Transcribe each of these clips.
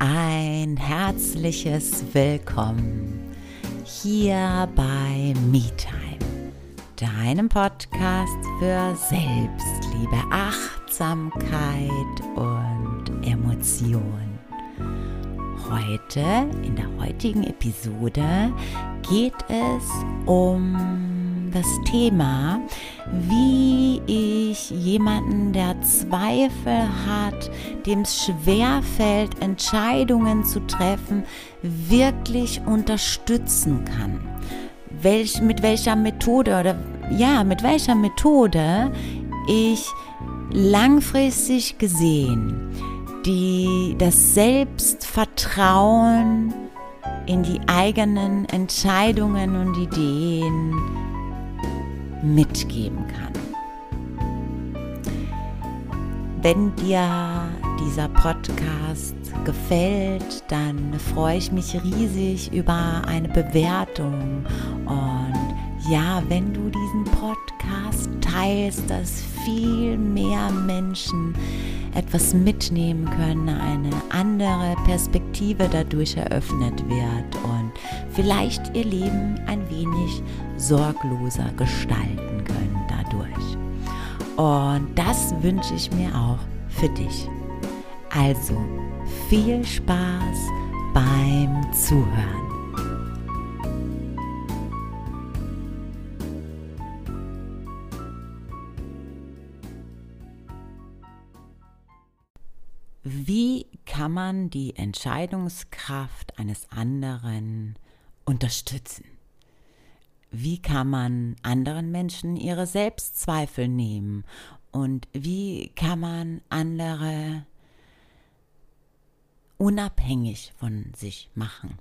ein herzliches Willkommen hier bei MeTime, deinem Podcast für Selbstliebe, Achtsamkeit und Emotion. Heute, in der heutigen Episode, geht es um das Thema, wie ich jemanden, der Zweifel hat, dem es schwerfällt, Entscheidungen zu treffen, wirklich unterstützen kann. Welch, mit welcher Methode oder ja, mit welcher Methode ich langfristig gesehen die das Selbstvertrauen in die eigenen Entscheidungen und Ideen mitgeben kann. Wenn dir dieser Podcast gefällt, dann freue ich mich riesig über eine Bewertung. Und ja, wenn du diesen Podcast teilst, dass viel mehr Menschen etwas mitnehmen können, eine andere Perspektive dadurch eröffnet wird und vielleicht ihr Leben ein wenig sorgloser gestalten können dadurch. Und das wünsche ich mir auch für dich. Also viel Spaß beim Zuhören. Wie kann man die Entscheidungskraft eines anderen unterstützen? Wie kann man anderen Menschen ihre Selbstzweifel nehmen? Und wie kann man andere unabhängig von sich machen?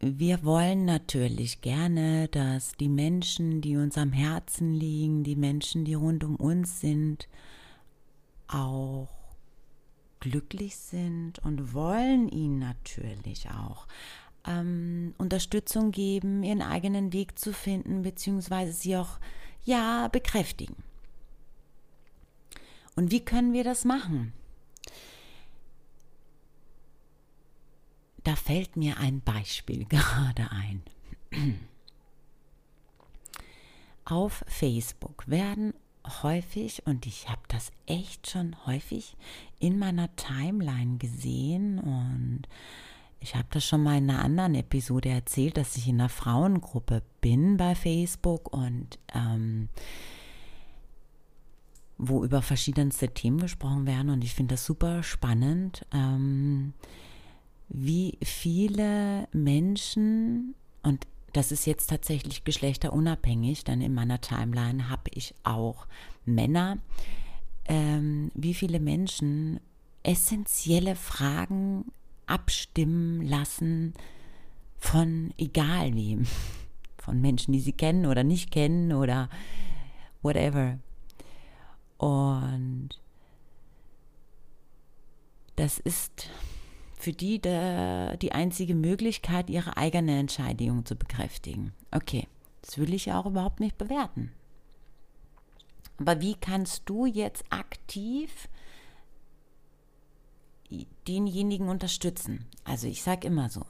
Wir wollen natürlich gerne, dass die Menschen, die uns am Herzen liegen, die Menschen, die rund um uns sind, auch glücklich sind und wollen ihnen natürlich auch ähm, Unterstützung geben, ihren eigenen Weg zu finden, beziehungsweise sie auch ja bekräftigen. Und wie können wir das machen? Da fällt mir ein Beispiel gerade ein. Auf Facebook werden häufig, und ich habe das echt schon häufig in meiner Timeline gesehen. Und ich habe das schon mal in einer anderen Episode erzählt, dass ich in einer Frauengruppe bin bei Facebook und ähm, wo über verschiedenste Themen gesprochen werden. Und ich finde das super spannend, ähm, wie viele Menschen und das ist jetzt tatsächlich geschlechterunabhängig, denn in meiner Timeline habe ich auch Männer, ähm, wie viele Menschen essentielle Fragen abstimmen lassen von egal wem, von Menschen, die sie kennen oder nicht kennen oder whatever. Und das ist für die der, die einzige Möglichkeit, ihre eigene Entscheidung zu bekräftigen. Okay, das will ich ja auch überhaupt nicht bewerten. Aber wie kannst du jetzt aktiv denjenigen unterstützen? Also ich sage immer so,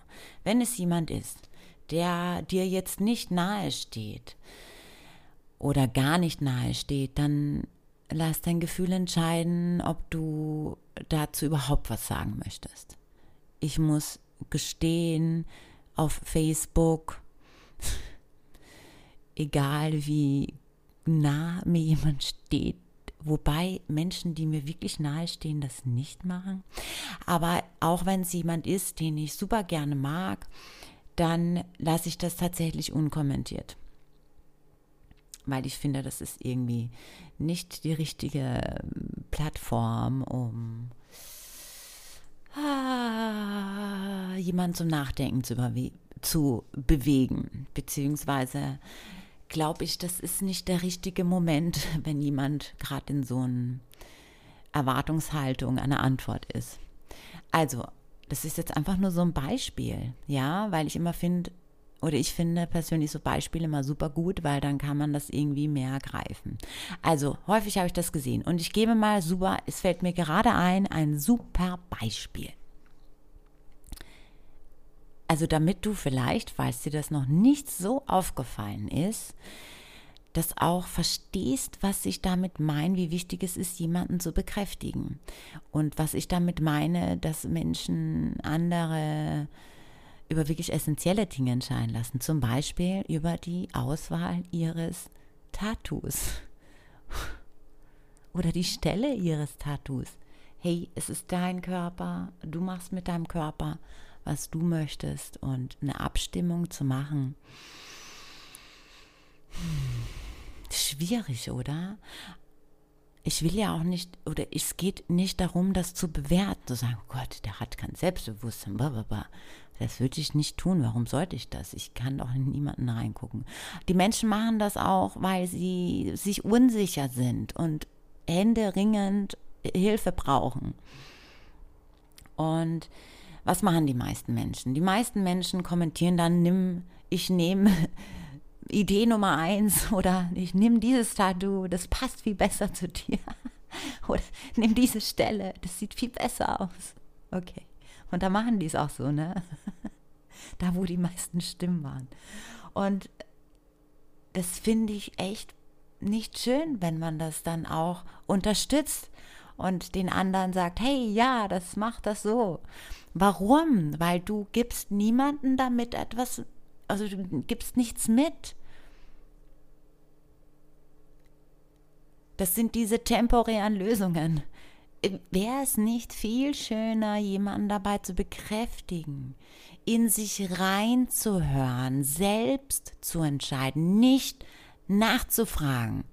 wenn es jemand ist, der dir jetzt nicht nahe steht oder gar nicht nahe steht, dann lass dein Gefühl entscheiden, ob du dazu überhaupt was sagen möchtest ich muss gestehen auf Facebook, egal wie nah mir jemand steht, wobei Menschen, die mir wirklich nahe stehen, das nicht machen. Aber auch wenn es jemand ist, den ich super gerne mag, dann lasse ich das tatsächlich unkommentiert. Weil ich finde, das ist irgendwie nicht die richtige Plattform, um jemanden zum Nachdenken zu, zu bewegen. Beziehungsweise glaube ich, das ist nicht der richtige Moment, wenn jemand gerade in so einer Erwartungshaltung eine Antwort ist. Also, das ist jetzt einfach nur so ein Beispiel, ja, weil ich immer finde, oder ich finde persönlich so Beispiele immer super gut, weil dann kann man das irgendwie mehr greifen. Also häufig habe ich das gesehen und ich gebe mal super, es fällt mir gerade ein, ein super Beispiel. Also damit du vielleicht, falls dir das noch nicht so aufgefallen ist, das auch verstehst, was ich damit meine, wie wichtig es ist, jemanden zu bekräftigen. Und was ich damit meine, dass Menschen andere über wirklich essentielle Dinge entscheiden lassen. Zum Beispiel über die Auswahl ihres Tattoos oder die Stelle ihres Tattoos. Hey, es ist dein Körper, du machst mit deinem Körper, was du möchtest und eine Abstimmung zu machen. Schwierig, oder? ich will ja auch nicht, oder es geht nicht darum, das zu bewerten, zu sagen, Gott, der hat kein Selbstbewusstsein, blablabla. Das würde ich nicht tun. Warum sollte ich das? Ich kann doch in niemanden reingucken. Die Menschen machen das auch, weil sie sich unsicher sind und händeringend Hilfe brauchen. Und was machen die meisten Menschen? Die meisten Menschen kommentieren dann, nimm, ich nehme Idee Nummer eins oder ich nehme dieses Tattoo, das passt viel besser zu dir. Oder nimm diese Stelle, das sieht viel besser aus. Okay. Und da machen die es auch so, ne? Da, wo die meisten Stimmen waren. Und das finde ich echt nicht schön, wenn man das dann auch unterstützt und den anderen sagt, hey, ja, das macht das so. Warum? Weil du gibst niemanden damit etwas, also du gibst nichts mit. Das sind diese temporären Lösungen wäre es nicht viel schöner, jemanden dabei zu bekräftigen, in sich reinzuhören, selbst zu entscheiden, nicht nachzufragen,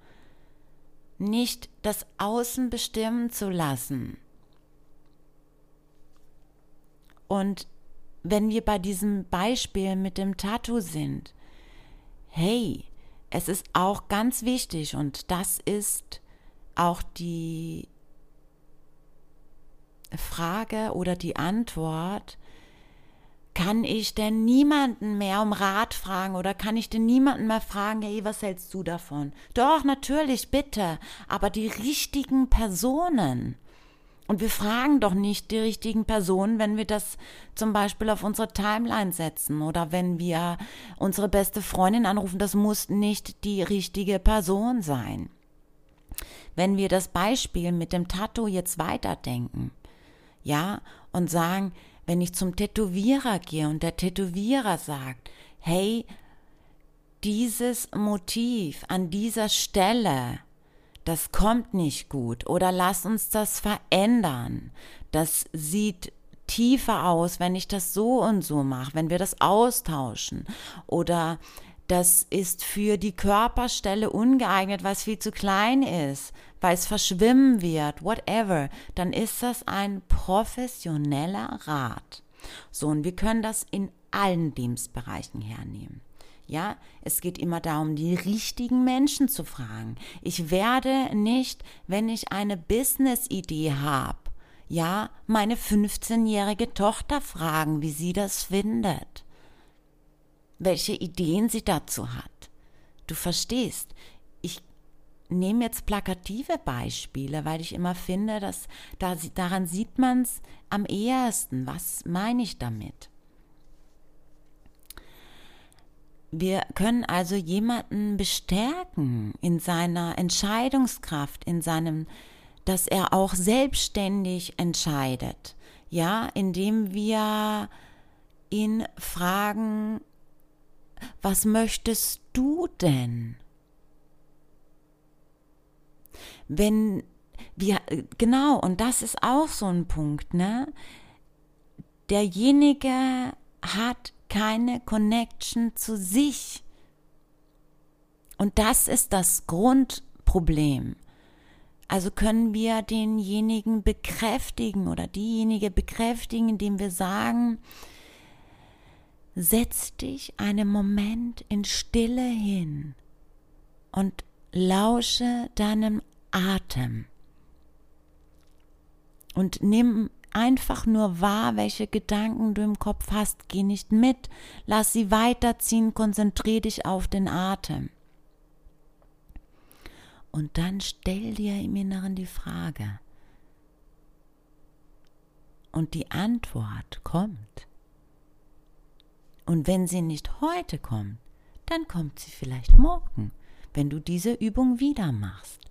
nicht das Außen bestimmen zu lassen. Und wenn wir bei diesem Beispiel mit dem Tattoo sind, hey, es ist auch ganz wichtig und das ist auch die Frage oder die Antwort, kann ich denn niemanden mehr um Rat fragen oder kann ich denn niemanden mehr fragen, hey, was hältst du davon? Doch, natürlich, bitte, aber die richtigen Personen. Und wir fragen doch nicht die richtigen Personen, wenn wir das zum Beispiel auf unsere Timeline setzen oder wenn wir unsere beste Freundin anrufen. Das muss nicht die richtige Person sein. Wenn wir das Beispiel mit dem Tattoo jetzt weiterdenken, ja, und sagen, wenn ich zum Tätowierer gehe und der Tätowierer sagt, hey, dieses Motiv an dieser Stelle, das kommt nicht gut oder lass uns das verändern. Das sieht tiefer aus, wenn ich das so und so mache, wenn wir das austauschen oder das ist für die Körperstelle ungeeignet, weil es viel zu klein ist, weil es verschwimmen wird, whatever, dann ist das ein professioneller Rat. So, und wir können das in allen Lebensbereichen hernehmen. Ja, es geht immer darum, die richtigen Menschen zu fragen. Ich werde nicht, wenn ich eine Business-Idee habe, ja, meine 15-jährige Tochter fragen, wie sie das findet welche Ideen sie dazu hat. Du verstehst, ich nehme jetzt plakative Beispiele, weil ich immer finde, dass da, daran sieht man es am ehesten. Was meine ich damit? Wir können also jemanden bestärken in seiner Entscheidungskraft, in seinem, dass er auch selbstständig entscheidet. Ja, indem wir ihn fragen, was möchtest du denn? Wenn wir, genau, und das ist auch so ein Punkt, ne? Derjenige hat keine Connection zu sich. Und das ist das Grundproblem. Also können wir denjenigen bekräftigen oder diejenige bekräftigen, indem wir sagen, setz dich einen Moment in Stille hin und lausche deinem Atem. Und nimm einfach nur wahr, welche Gedanken du im Kopf hast. Geh nicht mit, lass sie weiterziehen, konzentrier dich auf den Atem. Und dann stell dir im Inneren die Frage. Und die Antwort kommt. Und wenn sie nicht heute kommt, dann kommt sie vielleicht morgen, wenn du diese Übung wieder machst.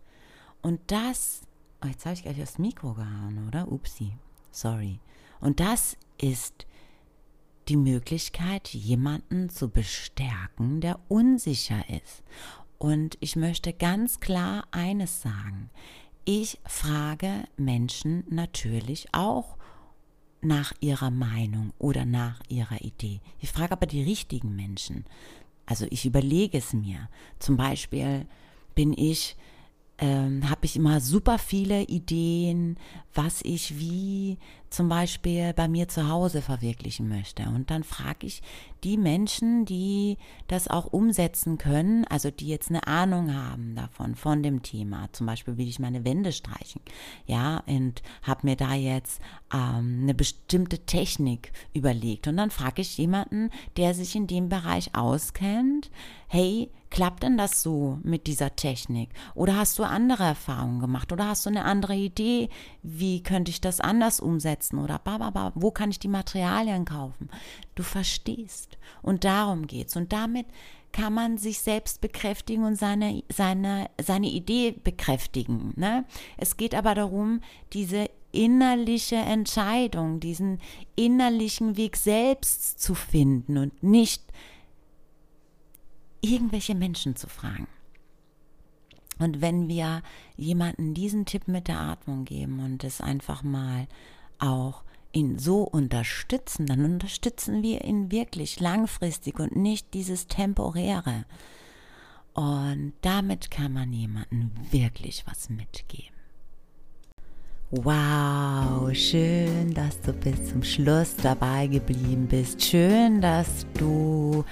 Und das, oh, jetzt habe ich gleich das Mikro gehauen, oder? Upsi, sorry. Und das ist die Möglichkeit, jemanden zu bestärken, der unsicher ist. Und ich möchte ganz klar eines sagen. Ich frage Menschen natürlich auch nach ihrer Meinung oder nach ihrer Idee. Ich frage aber die richtigen Menschen. Also ich überlege es mir. Zum Beispiel bin ich ähm, habe ich immer super viele Ideen, was ich wie zum Beispiel bei mir zu Hause verwirklichen möchte. Und dann frage ich die Menschen, die das auch umsetzen können, also die jetzt eine Ahnung haben davon, von dem Thema. Zum Beispiel will ich meine Wände streichen, ja, und habe mir da jetzt ähm, eine bestimmte Technik überlegt. Und dann frage ich jemanden, der sich in dem Bereich auskennt, hey, klappt denn das so mit dieser Technik? Oder hast du andere Erfahrungen gemacht? Oder hast du eine andere Idee? Wie könnte ich das anders umsetzen? Oder bababa, wo kann ich die Materialien kaufen? Du verstehst. Und darum geht's. Und damit kann man sich selbst bekräftigen und seine, seine, seine Idee bekräftigen. Ne? Es geht aber darum, diese innerliche Entscheidung, diesen innerlichen Weg selbst zu finden und nicht irgendwelche Menschen zu fragen. Und wenn wir jemanden diesen Tipp mit der Atmung geben und es einfach mal auch ihn so unterstützen, dann unterstützen wir ihn wirklich langfristig und nicht dieses temporäre. Und damit kann man jemandem wirklich was mitgeben. Wow, schön, dass du bis zum Schluss dabei geblieben bist. Schön, dass du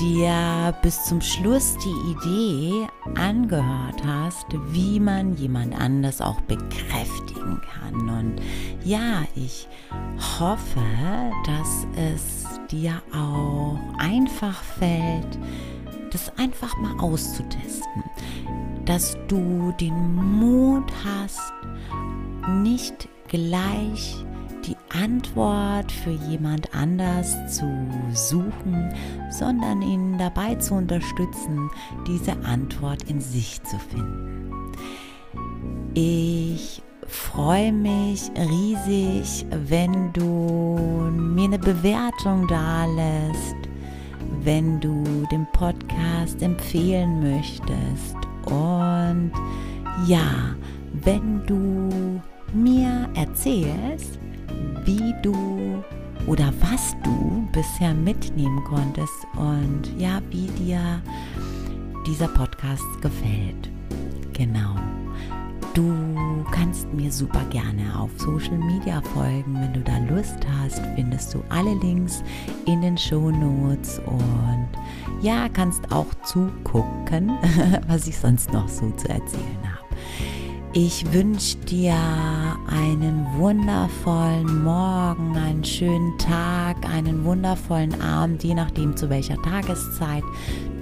dir bis zum Schluss die Idee angehört hast, wie man jemand anders auch bekräftigen kann. Und ja, ich hoffe, dass es dir auch einfach fällt, das einfach mal auszutesten. Dass du den Mut hast, nicht gleich die Antwort für jemand anders zu suchen, sondern ihn dabei zu unterstützen, diese Antwort in sich zu finden. Ich freue mich riesig, wenn du mir eine Bewertung da lässt, wenn du den Podcast empfehlen möchtest und ja, wenn du mir erzählst, wie du oder was du bisher mitnehmen konntest und ja, wie dir dieser Podcast gefällt. Genau. Du kannst mir super gerne auf Social Media folgen. Wenn du da Lust hast, findest du alle Links in den Show Notes und ja, kannst auch zugucken, was ich sonst noch so zu erzählen habe. Ich wünsche dir einen wundervollen Morgen, einen schönen Tag, einen wundervollen Abend, je nachdem zu welcher Tageszeit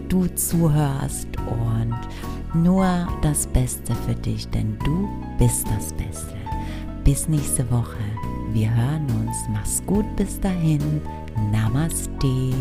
du zuhörst und nur das Beste für dich, denn du bist das Beste. Bis nächste Woche. Wir hören uns. Mach's gut bis dahin. Namaste.